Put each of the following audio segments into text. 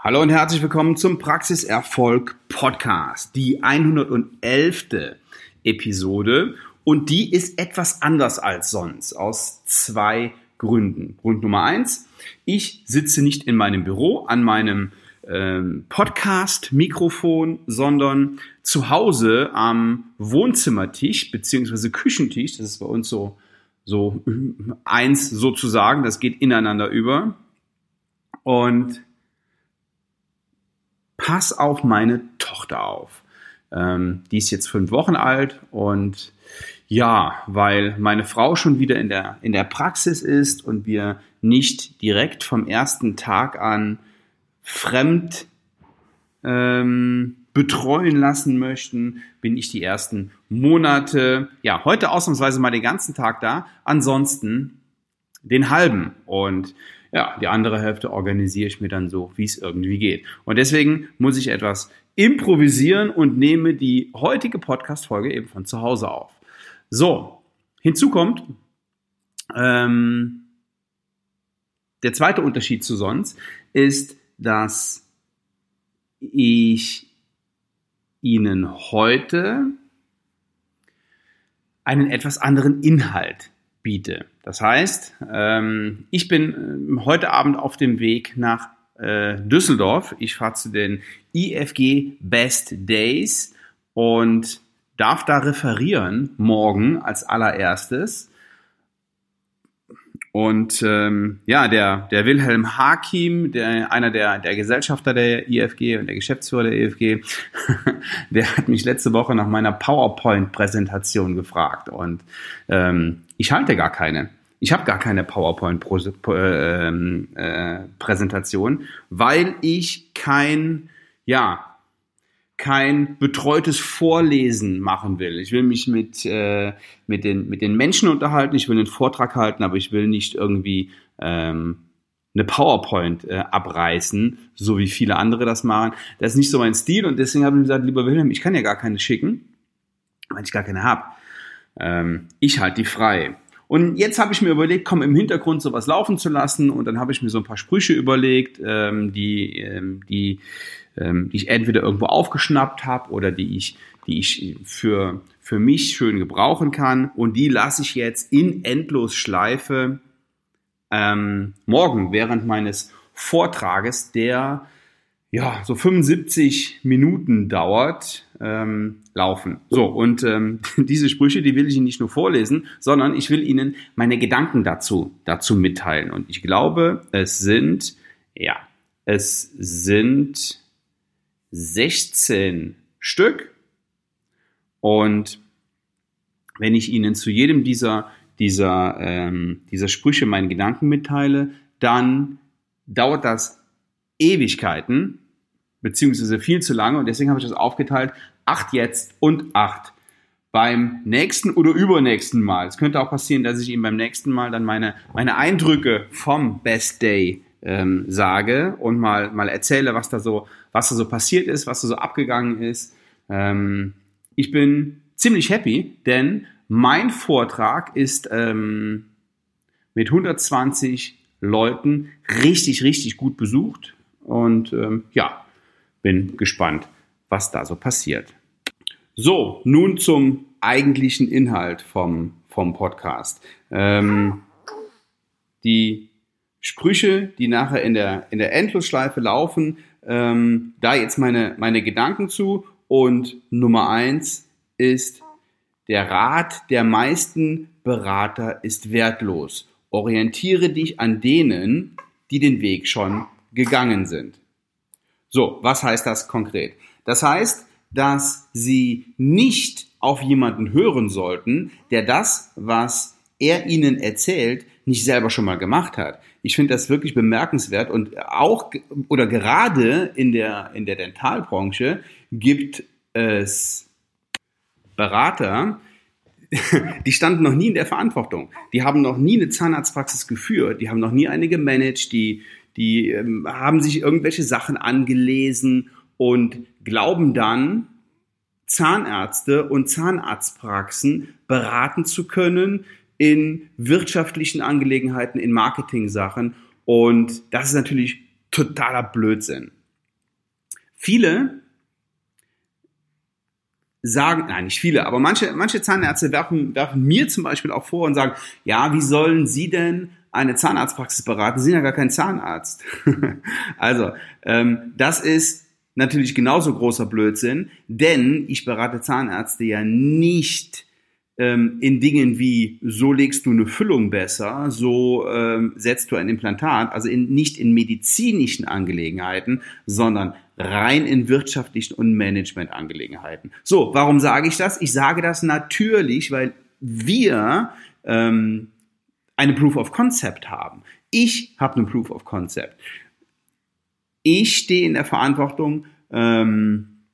Hallo und herzlich willkommen zum Praxiserfolg Podcast, die 111. Episode und die ist etwas anders als sonst aus zwei Gründen. Grund Nummer eins, ich sitze nicht in meinem Büro an meinem ähm, Podcast-Mikrofon, sondern zu Hause am Wohnzimmertisch beziehungsweise Küchentisch, das ist bei uns so, so eins sozusagen, das geht ineinander über. Und pass auf meine Tochter auf. Ähm, die ist jetzt fünf Wochen alt und ja, weil meine Frau schon wieder in der, in der Praxis ist und wir nicht direkt vom ersten Tag an fremd ähm, betreuen lassen möchten, bin ich die ersten Monate, ja, heute ausnahmsweise mal den ganzen Tag da, ansonsten den halben. Und ja, die andere Hälfte organisiere ich mir dann so, wie es irgendwie geht. Und deswegen muss ich etwas improvisieren und nehme die heutige Podcast-Folge eben von zu Hause auf. So, hinzu kommt, ähm, der zweite Unterschied zu sonst ist, dass ich Ihnen heute einen etwas anderen Inhalt biete. Das heißt, ähm, ich bin ähm, heute Abend auf dem Weg nach äh, Düsseldorf. Ich fahre zu den IFG Best Days und darf da referieren morgen als allererstes. Und ähm, ja, der, der Wilhelm Hakim, der, einer der, der Gesellschafter der IFG und der Geschäftsführer der IFG, der hat mich letzte Woche nach meiner PowerPoint-Präsentation gefragt. Und ähm, ich halte gar keine. Ich habe gar keine PowerPoint-Präsentation, ähm, äh, weil ich kein, ja, kein betreutes Vorlesen machen will. Ich will mich mit, äh, mit, den, mit den Menschen unterhalten, ich will einen Vortrag halten, aber ich will nicht irgendwie ähm, eine PowerPoint äh, abreißen, so wie viele andere das machen. Das ist nicht so mein Stil und deswegen habe ich gesagt, lieber Wilhelm, ich kann ja gar keine schicken, weil ich gar keine habe. Ähm, ich halte die frei. Und jetzt habe ich mir überlegt, komm im Hintergrund sowas laufen zu lassen und dann habe ich mir so ein paar Sprüche überlegt, ähm, die, ähm, die, ähm, die ich entweder irgendwo aufgeschnappt habe oder die ich, die ich für, für mich schön gebrauchen kann und die lasse ich jetzt in Endlosschleife ähm, morgen während meines Vortrages, der ja so 75 Minuten dauert, ähm, laufen. So, und ähm, diese Sprüche, die will ich Ihnen nicht nur vorlesen, sondern ich will Ihnen meine Gedanken dazu, dazu mitteilen. Und ich glaube, es sind, ja, es sind 16 Stück. Und wenn ich Ihnen zu jedem dieser, dieser, ähm, dieser Sprüche meinen Gedanken mitteile, dann dauert das Ewigkeiten, beziehungsweise viel zu lange. Und deswegen habe ich das aufgeteilt. Acht jetzt und acht beim nächsten oder übernächsten Mal. Es könnte auch passieren, dass ich Ihnen beim nächsten Mal dann meine, meine Eindrücke vom Best Day ähm, sage und mal, mal erzähle, was da so, was da so passiert ist, was da so abgegangen ist. Ähm, ich bin ziemlich happy, denn mein Vortrag ist ähm, mit 120 Leuten richtig, richtig gut besucht. Und ähm, ja, bin gespannt, was da so passiert. So, nun zum eigentlichen Inhalt vom, vom Podcast. Ähm, die Sprüche, die nachher in der, in der Endlosschleife laufen, ähm, da jetzt meine, meine Gedanken zu. Und Nummer eins ist, der Rat der meisten Berater ist wertlos. Orientiere dich an denen, die den Weg schon gegangen sind. So, was heißt das konkret? Das heißt, dass Sie nicht auf jemanden hören sollten, der das, was er Ihnen erzählt, nicht selber schon mal gemacht hat. Ich finde das wirklich bemerkenswert und auch oder gerade in der, in der Dentalbranche gibt es Berater, die standen noch nie in der Verantwortung. Die haben noch nie eine Zahnarztpraxis geführt, die haben noch nie eine gemanagt, die, die ähm, haben sich irgendwelche Sachen angelesen und glauben dann, Zahnärzte und Zahnarztpraxen beraten zu können in wirtschaftlichen Angelegenheiten, in Marketing-Sachen. Und das ist natürlich totaler Blödsinn. Viele sagen, nein, nicht viele, aber manche, manche Zahnärzte werfen, werfen mir zum Beispiel auch vor und sagen, ja, wie sollen Sie denn eine Zahnarztpraxis beraten? Sind ja gar kein Zahnarzt. also, ähm, das ist natürlich genauso großer Blödsinn, denn ich berate Zahnärzte ja nicht ähm, in Dingen wie, so legst du eine Füllung besser, so ähm, setzt du ein Implantat, also in, nicht in medizinischen Angelegenheiten, sondern rein in wirtschaftlichen und Managementangelegenheiten. So, warum sage ich das? Ich sage das natürlich, weil wir ähm, eine Proof of Concept haben. Ich habe eine Proof of Concept. Ich stehe in der Verantwortung ähm,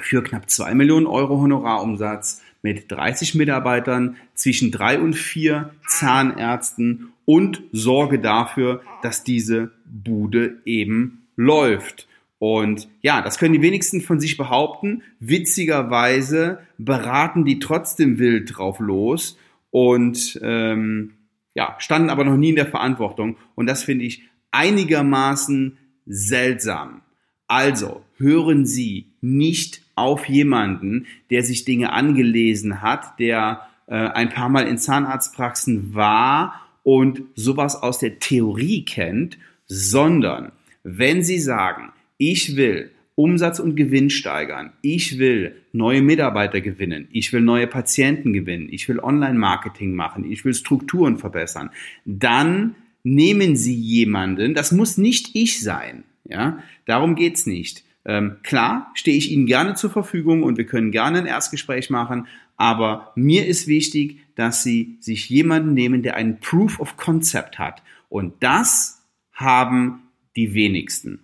für knapp zwei Millionen Euro Honorarumsatz mit 30 Mitarbeitern zwischen drei und vier Zahnärzten und sorge dafür, dass diese Bude eben läuft. Und ja, das können die wenigsten von sich behaupten. Witzigerweise beraten die trotzdem wild drauf los und ähm, ja, standen aber noch nie in der Verantwortung. Und das finde ich einigermaßen seltsam. Also hören Sie nicht auf jemanden, der sich Dinge angelesen hat, der äh, ein paar Mal in Zahnarztpraxen war und sowas aus der Theorie kennt, sondern wenn Sie sagen, ich will Umsatz und Gewinn steigern, ich will neue Mitarbeiter gewinnen, ich will neue Patienten gewinnen, ich will Online-Marketing machen, ich will Strukturen verbessern, dann nehmen Sie jemanden, das muss nicht ich sein, ja, darum geht's nicht. Ähm, klar, stehe ich Ihnen gerne zur Verfügung und wir können gerne ein Erstgespräch machen, aber mir ist wichtig, dass Sie sich jemanden nehmen, der einen Proof of Concept hat. Und das haben die wenigsten.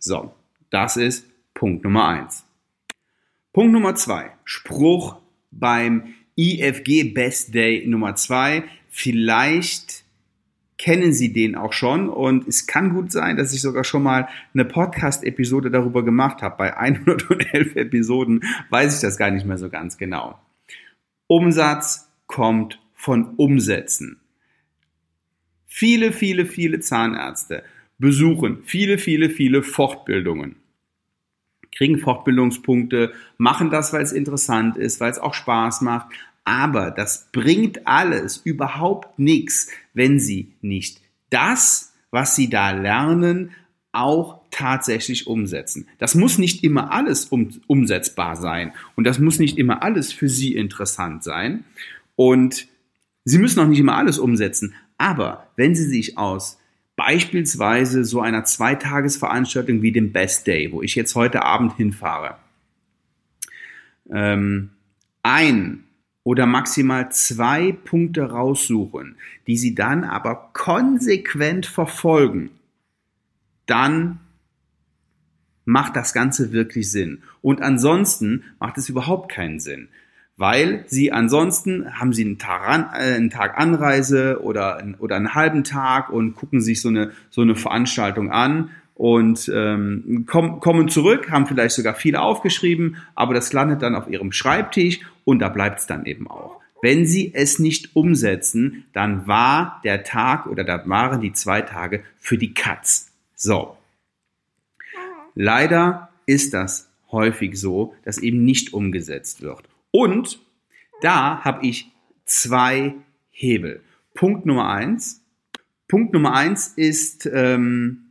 So, das ist Punkt Nummer eins. Punkt Nummer zwei. Spruch beim IFG Best Day Nummer zwei. Vielleicht kennen Sie den auch schon und es kann gut sein, dass ich sogar schon mal eine Podcast-Episode darüber gemacht habe. Bei 111 Episoden weiß ich das gar nicht mehr so ganz genau. Umsatz kommt von Umsätzen. Viele, viele, viele Zahnärzte besuchen viele, viele, viele Fortbildungen kriegen Fortbildungspunkte, machen das, weil es interessant ist, weil es auch Spaß macht, aber das bringt alles überhaupt nichts, wenn Sie nicht das, was Sie da lernen, auch tatsächlich umsetzen. Das muss nicht immer alles um, umsetzbar sein und das muss nicht immer alles für Sie interessant sein und Sie müssen auch nicht immer alles umsetzen. Aber wenn Sie sich aus beispielsweise so einer Zweitagesveranstaltung wie dem Best Day, wo ich jetzt heute Abend hinfahre, ähm, ein oder maximal zwei Punkte raussuchen, die Sie dann aber konsequent verfolgen, dann macht das Ganze wirklich Sinn. Und ansonsten macht es überhaupt keinen Sinn. Weil sie ansonsten haben sie einen Tag, an, äh, einen Tag Anreise oder, oder einen halben Tag und gucken sich so eine, so eine Veranstaltung an und ähm, komm, kommen zurück, haben vielleicht sogar viele aufgeschrieben, aber das landet dann auf ihrem Schreibtisch und da bleibt es dann eben auch. Wenn sie es nicht umsetzen, dann war der Tag oder da waren die zwei Tage für die Katz. So. Leider ist das häufig so, dass eben nicht umgesetzt wird. Und da habe ich zwei Hebel. Punkt Nummer eins. Punkt Nummer eins ist ähm,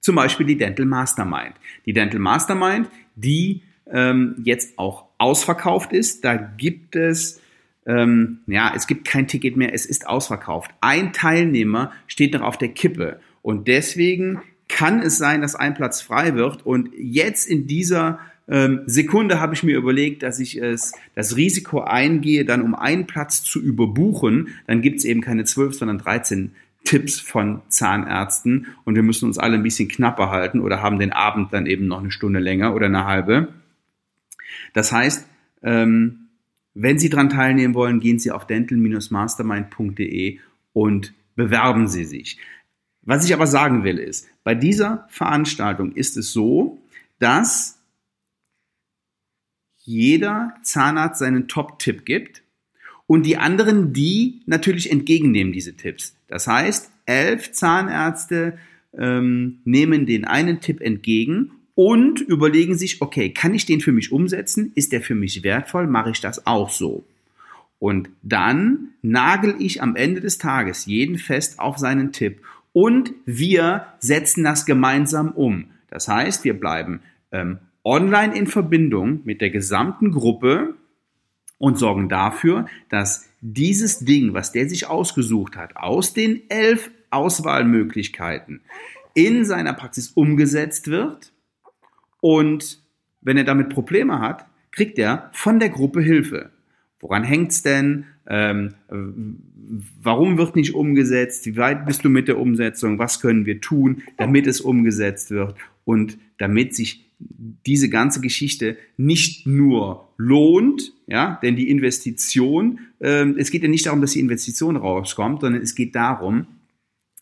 zum Beispiel die Dental Mastermind. Die Dental Mastermind, die ähm, jetzt auch ausverkauft ist. Da gibt es, ähm, ja, es gibt kein Ticket mehr, es ist ausverkauft. Ein Teilnehmer steht noch auf der Kippe und deswegen kann es sein, dass ein Platz frei wird und jetzt in dieser ähm, Sekunde habe ich mir überlegt, dass ich es das Risiko eingehe, dann um einen Platz zu überbuchen. Dann gibt es eben keine zwölf, sondern 13 Tipps von Zahnärzten und wir müssen uns alle ein bisschen knapper halten oder haben den Abend dann eben noch eine Stunde länger oder eine halbe. Das heißt, ähm, wenn Sie daran teilnehmen wollen, gehen Sie auf dental-mastermind.de und bewerben Sie sich. Was ich aber sagen will ist, bei dieser Veranstaltung ist es so, dass jeder Zahnarzt seinen Top-Tipp gibt und die anderen, die natürlich entgegennehmen diese Tipps. Das heißt, elf Zahnärzte ähm, nehmen den einen Tipp entgegen und überlegen sich, okay, kann ich den für mich umsetzen? Ist der für mich wertvoll? Mache ich das auch so? Und dann nagel ich am Ende des Tages jeden fest auf seinen Tipp und wir setzen das gemeinsam um. Das heißt, wir bleiben ähm, online in Verbindung mit der gesamten Gruppe und sorgen dafür, dass dieses Ding, was der sich ausgesucht hat, aus den elf Auswahlmöglichkeiten in seiner Praxis umgesetzt wird. Und wenn er damit Probleme hat, kriegt er von der Gruppe Hilfe. Woran hängt's denn? Ähm, warum wird nicht umgesetzt? Wie weit bist du mit der Umsetzung? Was können wir tun, damit es umgesetzt wird? Und damit sich diese ganze Geschichte nicht nur lohnt, ja, denn die Investition, ähm, es geht ja nicht darum, dass die Investition rauskommt, sondern es geht darum,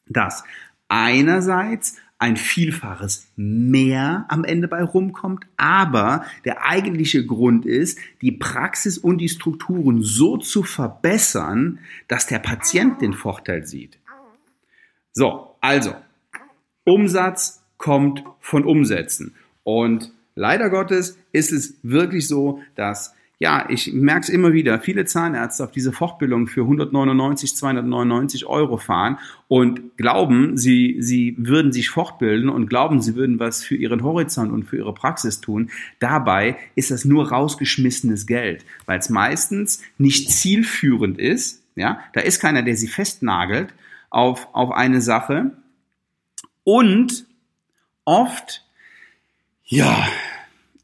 dass einerseits ein Vielfaches mehr am Ende bei rumkommt, aber der eigentliche Grund ist, die Praxis und die Strukturen so zu verbessern, dass der Patient den Vorteil sieht. So, also, Umsatz kommt von Umsätzen. Und leider Gottes ist es wirklich so, dass ja, ich merke es immer wieder, viele Zahnärzte auf diese Fortbildung für 199, 299 Euro fahren und glauben, sie, sie würden sich fortbilden und glauben, sie würden was für ihren Horizont und für ihre Praxis tun. Dabei ist das nur rausgeschmissenes Geld, weil es meistens nicht zielführend ist. Ja, da ist keiner, der sie festnagelt auf, auf eine Sache. Und oft, ja,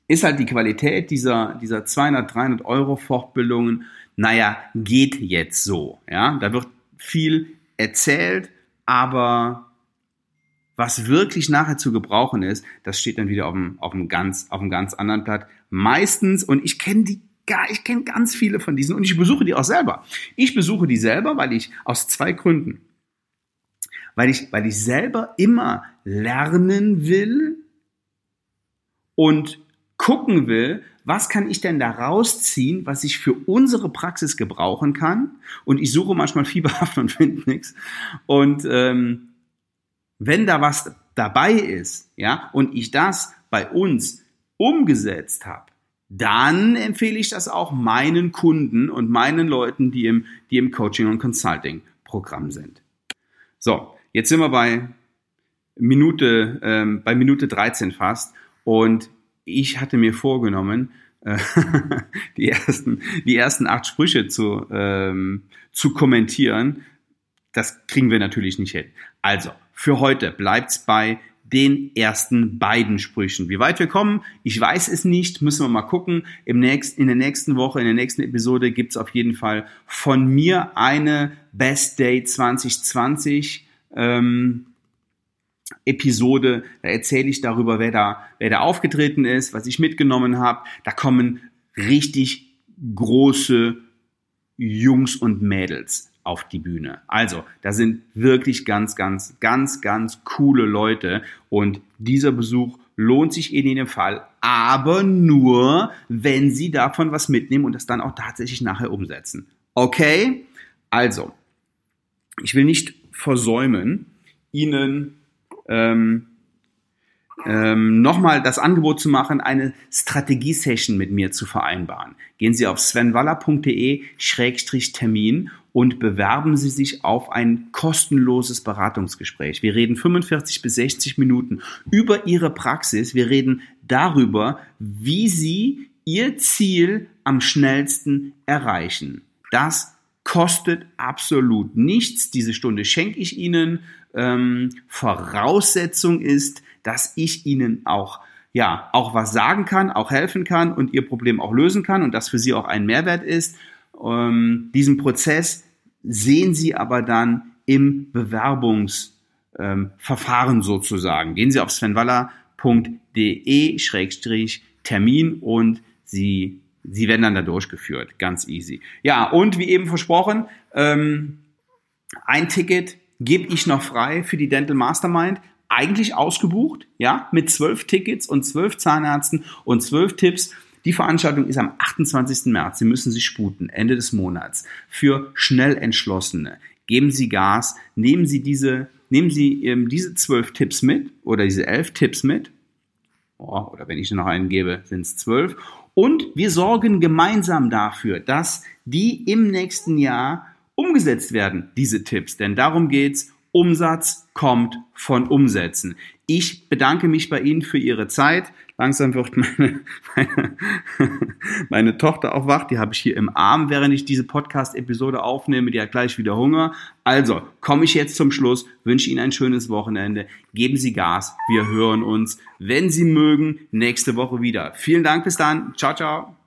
ist halt die Qualität dieser, dieser 200, 300 Euro Fortbildungen, naja, geht jetzt so. Ja, da wird viel erzählt, aber was wirklich nachher zu gebrauchen ist, das steht dann wieder auf einem, auf einem ganz, auf einem ganz anderen Blatt. Meistens, und ich kenne die gar, ich kenne ganz viele von diesen und ich besuche die auch selber. Ich besuche die selber, weil ich aus zwei Gründen. Weil ich, weil ich selber immer lernen will und gucken will, was kann ich denn da rausziehen, was ich für unsere Praxis gebrauchen kann. Und ich suche manchmal fieberhaft und finde nichts. Und ähm, wenn da was dabei ist, ja, und ich das bei uns umgesetzt habe, dann empfehle ich das auch meinen Kunden und meinen Leuten, die im, die im Coaching und Consulting Programm sind. So, jetzt sind wir bei Minute, ähm, bei Minute 13 fast. Und ich hatte mir vorgenommen, äh, die, ersten, die ersten acht Sprüche zu, ähm, zu kommentieren. Das kriegen wir natürlich nicht hin. Also, für heute bleibt's bei den ersten beiden Sprüchen. Wie weit wir kommen, ich weiß es nicht, müssen wir mal gucken. Im nächsten, in der nächsten Woche, in der nächsten Episode gibt's auf jeden Fall von mir eine Best Day 2020. Ähm, Episode, da erzähle ich darüber, wer da, wer da aufgetreten ist, was ich mitgenommen habe. Da kommen richtig große Jungs und Mädels auf die Bühne. Also, da sind wirklich ganz, ganz, ganz, ganz coole Leute und dieser Besuch lohnt sich in jedem Fall, aber nur, wenn Sie davon was mitnehmen und das dann auch tatsächlich nachher umsetzen. Okay? Also, ich will nicht versäumen, Ihnen ähm, ähm, nochmal das Angebot zu machen, eine Strategie-Session mit mir zu vereinbaren. Gehen Sie auf svenwaller.de-termin und bewerben Sie sich auf ein kostenloses Beratungsgespräch. Wir reden 45 bis 60 Minuten über Ihre Praxis. Wir reden darüber, wie Sie Ihr Ziel am schnellsten erreichen. Das kostet absolut nichts. Diese Stunde schenke ich Ihnen. Ähm, Voraussetzung ist, dass ich Ihnen auch ja, auch was sagen kann, auch helfen kann und Ihr Problem auch lösen kann und das für Sie auch ein Mehrwert ist. Ähm, diesen Prozess sehen Sie aber dann im Bewerbungsverfahren ähm, sozusagen. Gehen Sie auf svenwaller.de-termin und Sie Sie werden dann da durchgeführt. Ganz easy. Ja, und wie eben versprochen, ähm, ein Ticket gebe ich noch frei für die Dental Mastermind. Eigentlich ausgebucht, ja, mit zwölf Tickets und zwölf Zahnärzten und zwölf Tipps. Die Veranstaltung ist am 28. März. Sie müssen sich sputen, Ende des Monats. Für schnell Entschlossene. Geben Sie Gas, nehmen Sie diese, nehmen Sie ähm, diese zwölf Tipps mit oder diese elf Tipps mit oh, oder wenn ich noch einen gebe, sind es zwölf. Und wir sorgen gemeinsam dafür, dass die im nächsten Jahr umgesetzt werden, diese Tipps. Denn darum geht's. Umsatz kommt von Umsätzen. Ich bedanke mich bei Ihnen für Ihre Zeit. Langsam wird meine, meine, meine Tochter auch wach. Die habe ich hier im Arm, während ich diese Podcast-Episode aufnehme. Die hat gleich wieder Hunger. Also komme ich jetzt zum Schluss, wünsche Ihnen ein schönes Wochenende. Geben Sie Gas. Wir hören uns, wenn Sie mögen, nächste Woche wieder. Vielen Dank bis dann. Ciao, ciao.